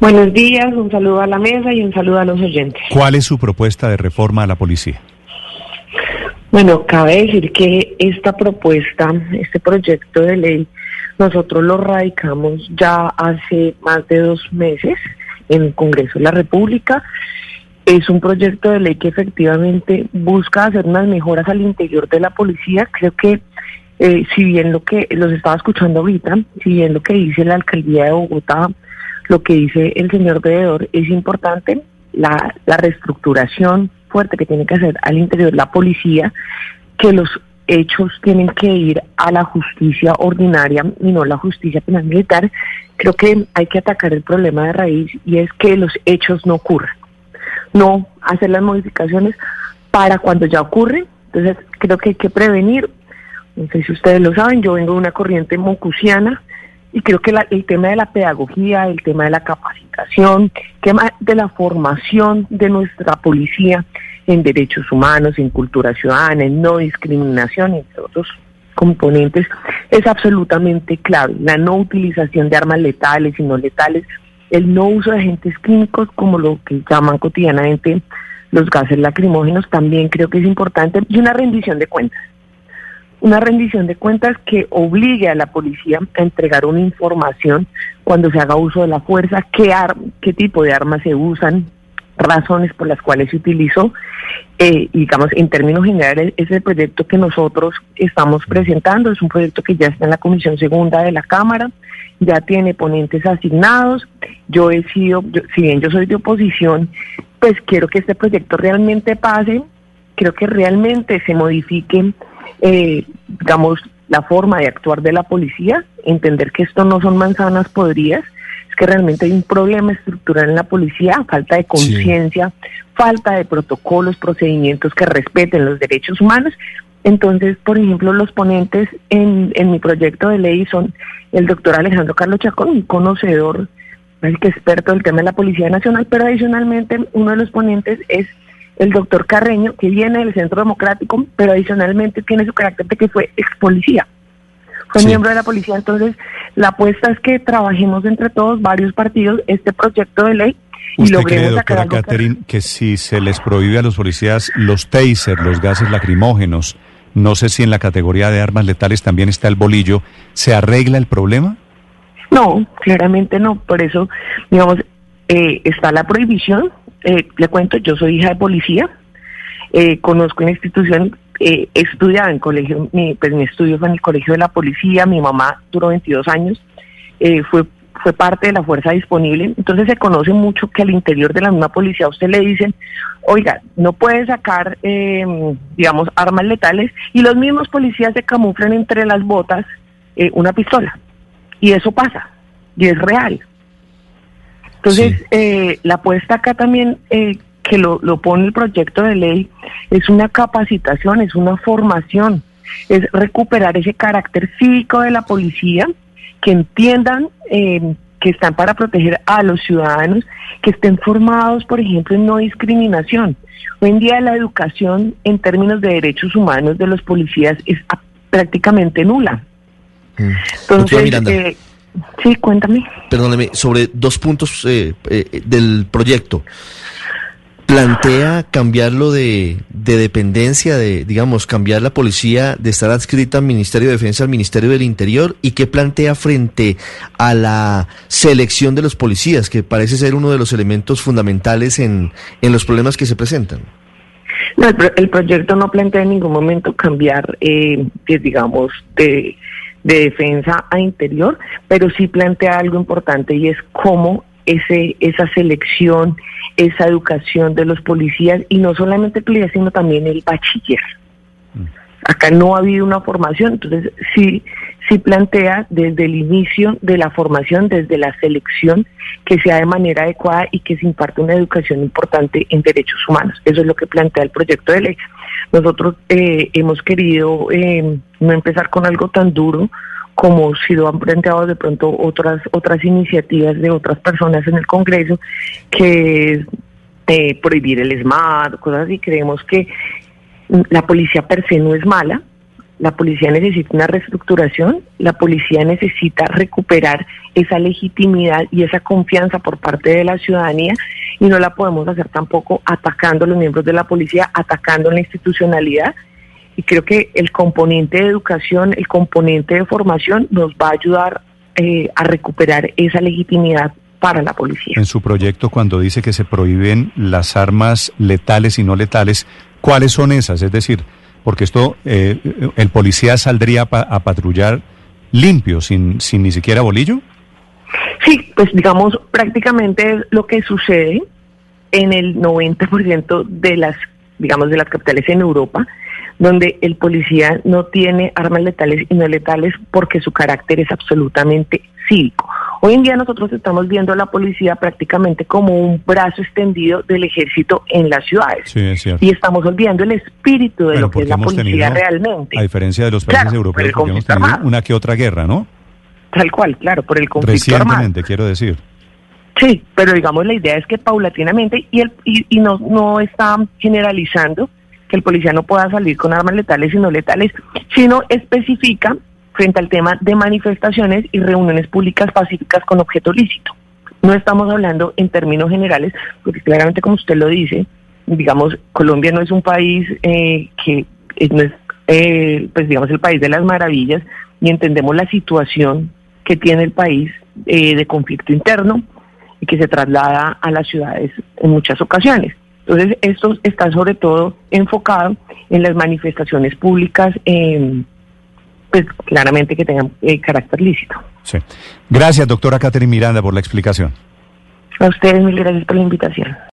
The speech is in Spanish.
Buenos días, un saludo a la mesa y un saludo a los oyentes. ¿Cuál es su propuesta de reforma a la policía? Bueno, cabe decir que esta propuesta, este proyecto de ley, nosotros lo radicamos ya hace más de dos meses en el Congreso de la República. Es un proyecto de ley que efectivamente busca hacer unas mejoras al interior de la policía. Creo que eh, si bien lo que los estaba escuchando ahorita, si bien lo que dice la alcaldía de Bogotá lo que dice el señor veedor es importante, la, la reestructuración fuerte que tiene que hacer al interior la policía, que los hechos tienen que ir a la justicia ordinaria y no la justicia penal militar, creo que hay que atacar el problema de raíz y es que los hechos no ocurran, no hacer las modificaciones para cuando ya ocurre. Entonces creo que hay que prevenir, no sé si ustedes lo saben, yo vengo de una corriente mocusiana y creo que el tema de la pedagogía, el tema de la capacitación, el tema de la formación de nuestra policía en derechos humanos, en cultura ciudadana, en no discriminación, entre otros componentes, es absolutamente clave. La no utilización de armas letales y no letales, el no uso de agentes químicos como lo que llaman cotidianamente los gases lacrimógenos, también creo que es importante, y una rendición de cuentas una rendición de cuentas que obligue a la policía a entregar una información cuando se haga uso de la fuerza, qué, qué tipo de armas se usan, razones por las cuales se utilizó. Eh, digamos, en términos generales, ese proyecto que nosotros estamos presentando es un proyecto que ya está en la Comisión Segunda de la Cámara, ya tiene ponentes asignados. Yo he sido, si bien yo soy de oposición, pues quiero que este proyecto realmente pase, creo que realmente se modifiquen eh, digamos, la forma de actuar de la policía, entender que esto no son manzanas podridas, es que realmente hay un problema estructural en la policía, falta de conciencia, falta de protocolos, procedimientos que respeten los derechos humanos. Entonces, por ejemplo, los ponentes en, en mi proyecto de ley son el doctor Alejandro Carlos Chacón, un conocedor, que experto del tema de la Policía Nacional, pero adicionalmente uno de los ponentes es el doctor Carreño, que viene del Centro Democrático, pero adicionalmente tiene su carácter de que fue ex policía. Fue miembro de la policía, entonces la apuesta es que trabajemos entre todos, varios partidos, este proyecto de ley y ¿Usted cree, doctora Catherine, que... si se les prohíbe a los policías los tasers, los gases lacrimógenos, no sé si en la categoría de armas letales también está el bolillo, ¿se arregla el problema? No, claramente no. Por eso, digamos, eh, está la prohibición, eh, le cuento, yo soy hija de policía, eh, conozco una institución, eh, he estudiado en colegio, mi, pues mi estudio fue en el colegio de la policía, mi mamá duró 22 años, eh, fue fue parte de la fuerza disponible, entonces se conoce mucho que al interior de la misma policía a usted le dicen, oiga, no puede sacar, digamos, armas letales, y los mismos policías se camuflan entre las botas una pistola, y eso pasa, y es real. Entonces, eh, la apuesta acá también, eh, que lo, lo pone el proyecto de ley, es una capacitación, es una formación, es recuperar ese carácter cívico de la policía, que entiendan eh, que están para proteger a los ciudadanos, que estén formados, por ejemplo, en no discriminación. Hoy en día la educación en términos de derechos humanos de los policías es prácticamente nula. Mm. Entonces, Sí, cuéntame. Perdóneme, sobre dos puntos eh, eh, del proyecto. ¿Plantea cambiarlo de, de, dependencia, de, digamos, cambiar la policía de estar adscrita al Ministerio de Defensa al Ministerio del Interior? ¿Y qué plantea frente a la selección de los policías, que parece ser uno de los elementos fundamentales en, en los problemas que se presentan? No, el, proyecto no plantea en ningún momento cambiar, eh, digamos, de de defensa a interior, pero sí plantea algo importante y es cómo ese, esa selección, esa educación de los policías, y no solamente policías, sino también el bachiller. Acá no ha habido una formación, entonces sí, sí plantea desde el inicio de la formación, desde la selección, que sea de manera adecuada y que se imparte una educación importante en derechos humanos. Eso es lo que plantea el proyecto de ley. Nosotros eh, hemos querido eh, no empezar con algo tan duro como si lo han planteado de pronto otras otras iniciativas de otras personas en el Congreso, que es eh, prohibir el SMART, cosas así. Creemos que la policía per se no es mala, la policía necesita una reestructuración, la policía necesita recuperar esa legitimidad y esa confianza por parte de la ciudadanía y no la podemos hacer tampoco atacando a los miembros de la policía, atacando la institucionalidad. Y creo que el componente de educación, el componente de formación nos va a ayudar eh, a recuperar esa legitimidad para la policía. En su proyecto, cuando dice que se prohíben las armas letales y no letales, ¿cuáles son esas? Es decir, porque esto, eh, el policía saldría a patrullar limpio, sin, sin ni siquiera bolillo. Sí, pues digamos, prácticamente es lo que sucede en el 90% de las, digamos, de las capitales en Europa, donde el policía no tiene armas letales y no letales porque su carácter es absolutamente cívico. Hoy en día nosotros estamos viendo a la policía prácticamente como un brazo extendido del ejército en las ciudades. y estamos olvidando el espíritu de lo que es la policía realmente. A diferencia de los países europeos, porque hemos tenido una que otra guerra, ¿no? Tal cual, claro, por el conflicto Recientemente, quiero decir. Sí, pero digamos la idea es que paulatinamente, y, el, y, y no, no está generalizando que el policía no pueda salir con armas letales y no letales, sino especifica frente al tema de manifestaciones y reuniones públicas pacíficas con objeto lícito. No estamos hablando en términos generales, porque claramente como usted lo dice, digamos, Colombia no es un país eh, que no es, eh, pues digamos, el país de las maravillas, y entendemos la situación que tiene el país eh, de conflicto interno y que se traslada a las ciudades en muchas ocasiones. Entonces, esto está sobre todo enfocado en las manifestaciones públicas pues claramente que tengan eh, carácter lícito. Sí. Gracias, doctora Catherine Miranda, por la explicación. A ustedes, mil gracias por la invitación.